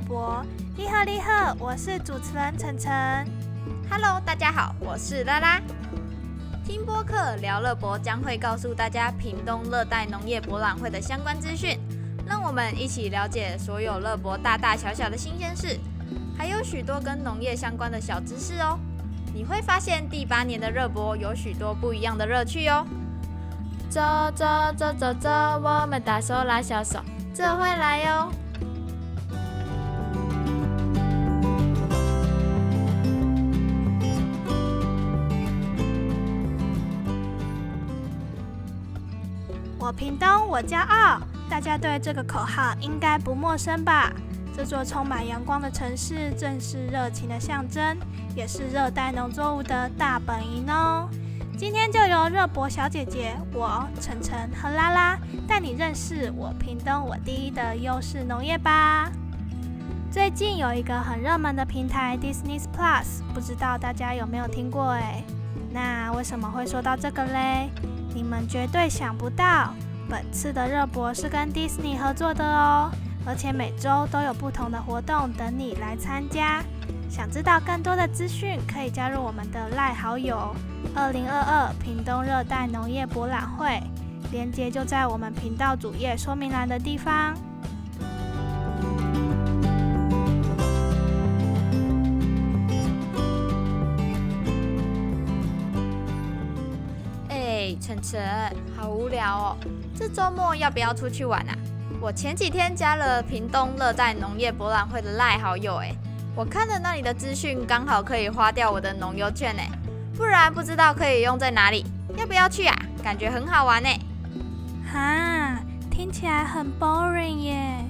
博。你好，你好，我是主持人晨晨。Hello，大家好，我是拉拉。听播客聊乐博将会告诉大家屏东热带农业博览会的相关资讯，让我们一起了解所有乐博大大小小的新鲜事，还有许多跟农业相关的小知识哦。你会发现第八年的热博有许多不一样的乐趣哦。走走走走走，我们大手拉小手，走回来哟。我屏东，我骄傲。大家对这个口号应该不陌生吧？这座充满阳光的城市，正是热情的象征，也是热带农作物的大本营哦。今天就由热博小姐姐、我晨晨和拉拉带你认识我屏东我第一的优势农业吧。最近有一个很热门的平台 Disney Plus，不知道大家有没有听过？诶，那为什么会说到这个嘞？你们绝对想不到，本次的热博是跟 Disney 合作的哦，而且每周都有不同的活动等你来参加。想知道更多的资讯，可以加入我们的赖好友“二零二二屏东热带农业博览会”，链接就在我们频道主页说明栏的地方。晨晨，好无聊哦！这周末要不要出去玩啊？我前几天加了屏东热带农业博览会的赖好友，哎，我看了那里的资讯，刚好可以花掉我的农优券呢。不然不知道可以用在哪里，要不要去啊？感觉很好玩呢。哈，听起来很 boring 耶。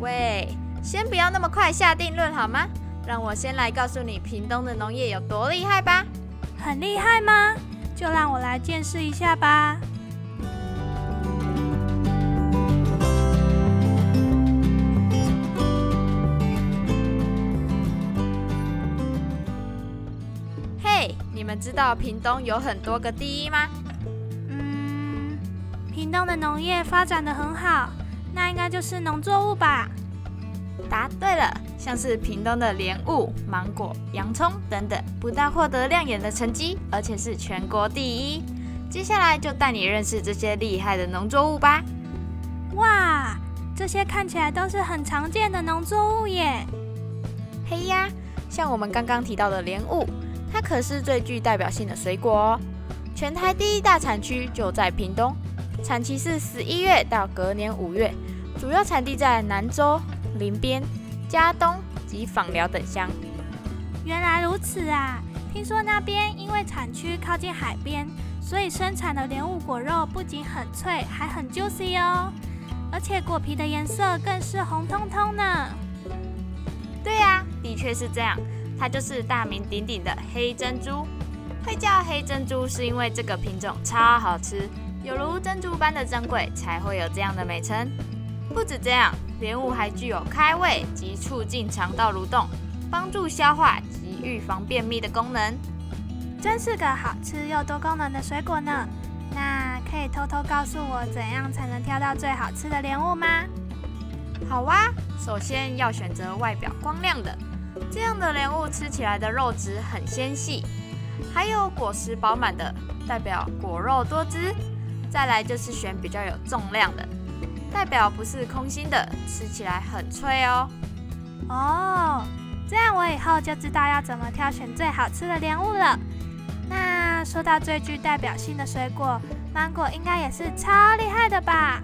喂，先不要那么快下定论好吗？让我先来告诉你屏东的农业有多厉害吧。很厉害吗？就让我来见识一下吧。嘿，你们知道屏东有很多个第一吗？嗯，屏东的农业发展的很好，那应该就是农作物吧？答对了，像是屏东的莲雾、芒果、洋葱等等，不但获得亮眼的成绩，而且是全国第一。接下来就带你认识这些厉害的农作物吧。哇，这些看起来都是很常见的农作物耶。嘿呀，像我们刚刚提到的莲雾，它可是最具代表性的水果哦。全台第一大产区就在屏东，产期是十一月到隔年五月，主要产地在南州。林边、嘉东及访寮等乡。原来如此啊！听说那边因为产区靠近海边，所以生产的莲雾果肉不仅很脆，还很 juicy 哦。而且果皮的颜色更是红彤彤呢。对呀，的确是这样。它就是大名鼎鼎的黑珍珠。会叫黑珍珠，是因为这个品种超好吃，有如珍珠般的珍贵，才会有这样的美称。不止这样。莲雾还具有开胃及促进肠道蠕动、帮助消化及预防便秘的功能，真是个好吃又多功能的水果呢。那可以偷偷告诉我怎样才能挑到最好吃的莲雾吗？好啊，首先要选择外表光亮的，这样的莲雾吃起来的肉质很纤细，还有果实饱满的，代表果肉多汁。再来就是选比较有重量的。代表不是空心的，吃起来很脆哦。哦，这样我以后就知道要怎么挑选最好吃的莲雾了。那说到最具代表性的水果，芒果应该也是超厉害的吧？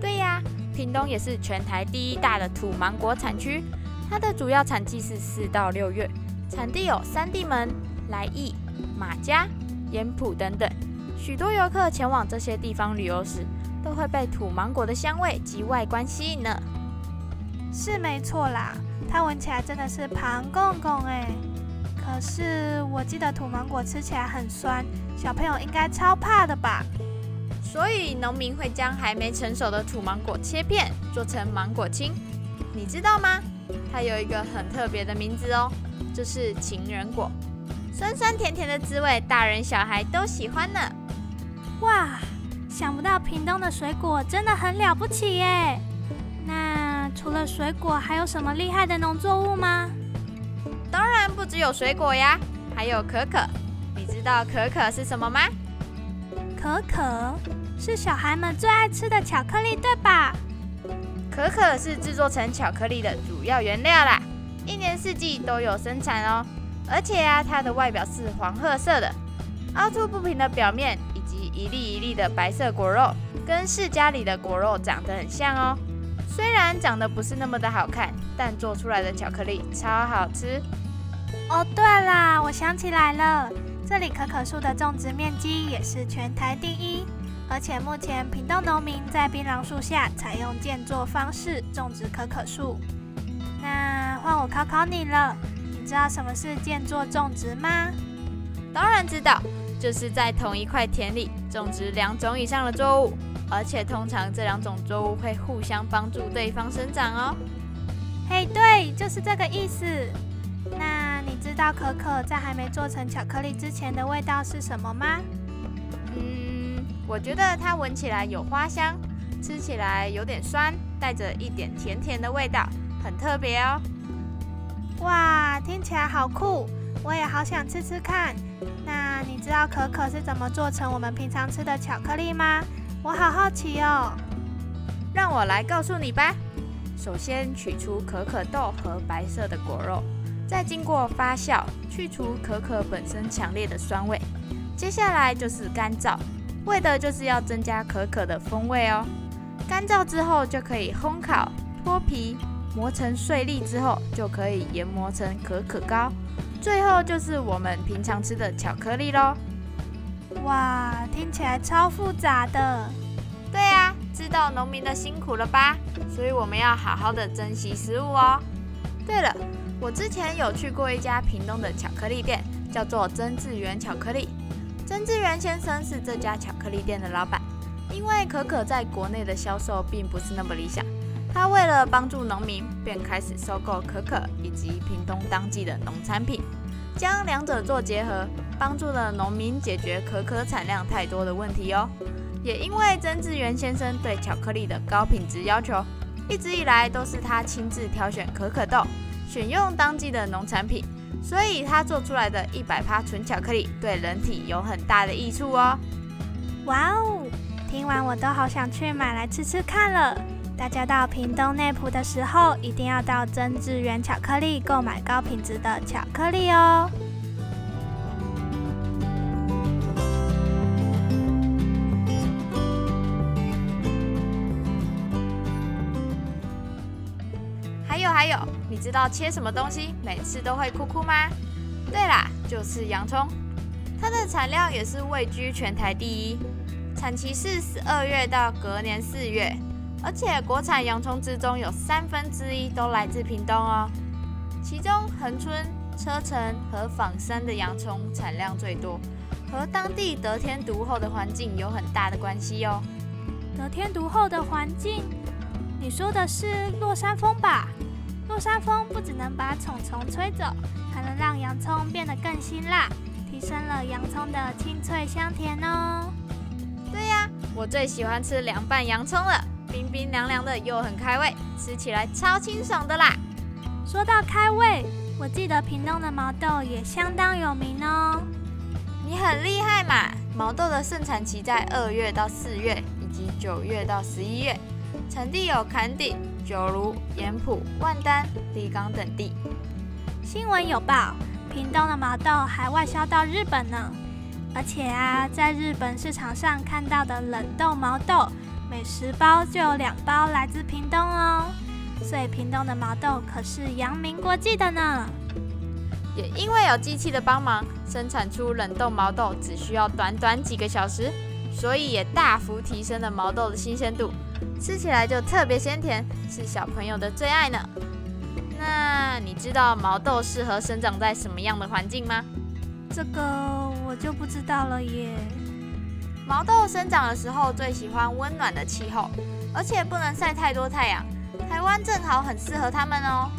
对呀，屏东也是全台第一大的土芒果产区，它的主要产季是四到六月，产地有三地门、来义、马家、盐埔等等。许多游客前往这些地方旅游时，都会被土芒果的香味及外观吸引呢。是没错啦，它闻起来真的是庞公公哎。可是我记得土芒果吃起来很酸，小朋友应该超怕的吧？所以农民会将还没成熟的土芒果切片，做成芒果青。你知道吗？它有一个很特别的名字哦，就是情人果，酸酸甜甜的滋味，大人小孩都喜欢呢。哇！想不到屏东的水果真的很了不起耶！那除除了水果，还有什么厉害的农作物吗？当然不只有水果呀，还有可可。你知道可可是什么吗？可可是小孩们最爱吃的巧克力，对吧？可可是制作成巧克力的主要原料啦，一年四季都有生产哦。而且啊，它的外表是黄褐色的，凹凸不平的表面，以及一粒一粒的白色果肉，跟世家里的果肉长得很像哦。虽然长得不是那么的好看，但做出来的巧克力超好吃。哦，对啦，我想起来了，这里可可树的种植面积也是全台第一，而且目前屏东农民在槟榔树下采用建作方式种植可可树。那换我考考你了。你知道什么是建作种植吗？当然知道，就是在同一块田里种植两种以上的作物，而且通常这两种作物会互相帮助对方生长哦。嘿，对，就是这个意思。那你知道可可在还没做成巧克力之前的味道是什么吗？嗯，我觉得它闻起来有花香，吃起来有点酸，带着一点甜甜的味道，很特别哦。哇，听起来好酷！我也好想吃吃看。那你知道可可是怎么做成我们平常吃的巧克力吗？我好好奇哦。让我来告诉你吧。首先取出可可豆和白色的果肉，再经过发酵，去除可可本身强烈的酸味。接下来就是干燥，为的就是要增加可可的风味哦。干燥之后就可以烘烤、脱皮。磨成碎粒之后，就可以研磨成可可膏，最后就是我们平常吃的巧克力喽。哇，听起来超复杂的。对啊，知道农民的辛苦了吧？所以我们要好好的珍惜食物哦。对了，我之前有去过一家屏东的巧克力店，叫做曾志源巧克力。曾志源先生是这家巧克力店的老板，因为可可在国内的销售并不是那么理想。他为了帮助农民，便开始收购可可以及屏东当季的农产品，将两者做结合，帮助了农民解决可可产量太多的问题哦。也因为曾志源先生对巧克力的高品质要求，一直以来都是他亲自挑选可可豆，选用当季的农产品，所以他做出来的一百趴纯巧克力对人体有很大的益处哦。哇哦，听完我都好想去买来吃吃看了。大家到屏东内埔的时候，一定要到曾志源巧克力购买高品质的巧克力哦。还有还有，你知道切什么东西每次都会哭哭吗？对啦，就是洋葱，它的产量也是位居全台第一，产期是十二月到隔年四月。而且国产洋葱之中有三分之一都来自屏东哦，其中恒春、车城和仿山的洋葱产量最多，和当地得天独厚的环境有很大的关系哦。得天独厚的环境，你说的是落山风吧？落山风不只能把虫虫吹走，还能让洋葱变得更辛辣，提升了洋葱的清脆香甜哦。对呀，我最喜欢吃凉拌洋葱了。冰冰凉凉的，又很开胃，吃起来超清爽的啦。说到开胃，我记得屏东的毛豆也相当有名哦。你很厉害嘛！毛豆的盛产期在二月到四月，以及九月到十一月，产地有坎顶、九如、盐埔、万丹、立冈等地。新闻有报，屏东的毛豆还外销到日本呢。而且啊，在日本市场上看到的冷冻毛豆。每十包就有两包来自屏东哦，所以屏东的毛豆可是扬名国际的呢。也因为有机器的帮忙，生产出冷冻毛豆只需要短短几个小时，所以也大幅提升了毛豆的新鲜度，吃起来就特别鲜甜，是小朋友的最爱呢。那你知道毛豆适合生长在什么样的环境吗？这个我就不知道了耶。毛豆生长的时候最喜欢温暖的气候，而且不能晒太多太阳。台湾正好很适合它们哦。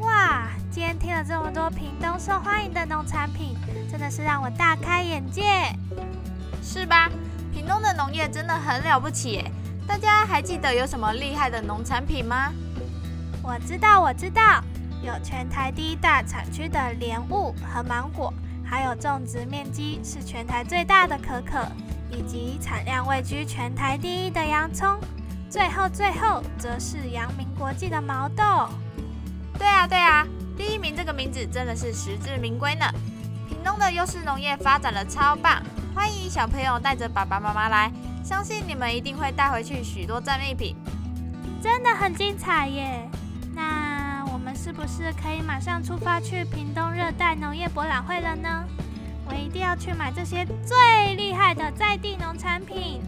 哇，今天听了这么多屏东受欢迎的农产品，真的是让我大开眼界，是吧？屏东的农业真的很了不起耶！大家还记得有什么厉害的农产品吗？我知道，我知道，有全台第一大产区的莲雾和芒果，还有种植面积是全台最大的可可，以及产量位居全台第一的洋葱。最后，最后则是阳明国际的毛豆。对啊，对啊，第一名这个名字真的是实至名归呢。屏东的优势农业发展的超棒，欢迎小朋友带着爸爸妈妈来，相信你们一定会带回去许多战利品，真的很精彩耶。不是可以马上出发去屏东热带农业博览会了呢？我一定要去买这些最厉害的在地农产品。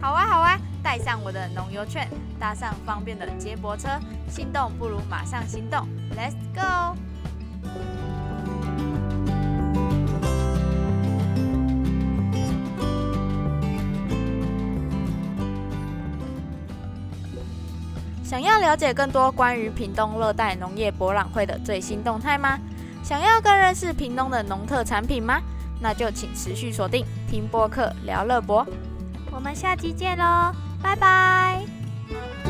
好啊，好啊。带上我的农游券，搭上方便的接驳车，心动不如马上行动，Let's go！想要了解更多关于屏东热带农业博览会的最新动态吗？想要更认识屏东的农特产品吗？那就请持续锁定听播客聊乐博，我们下期见喽！拜拜。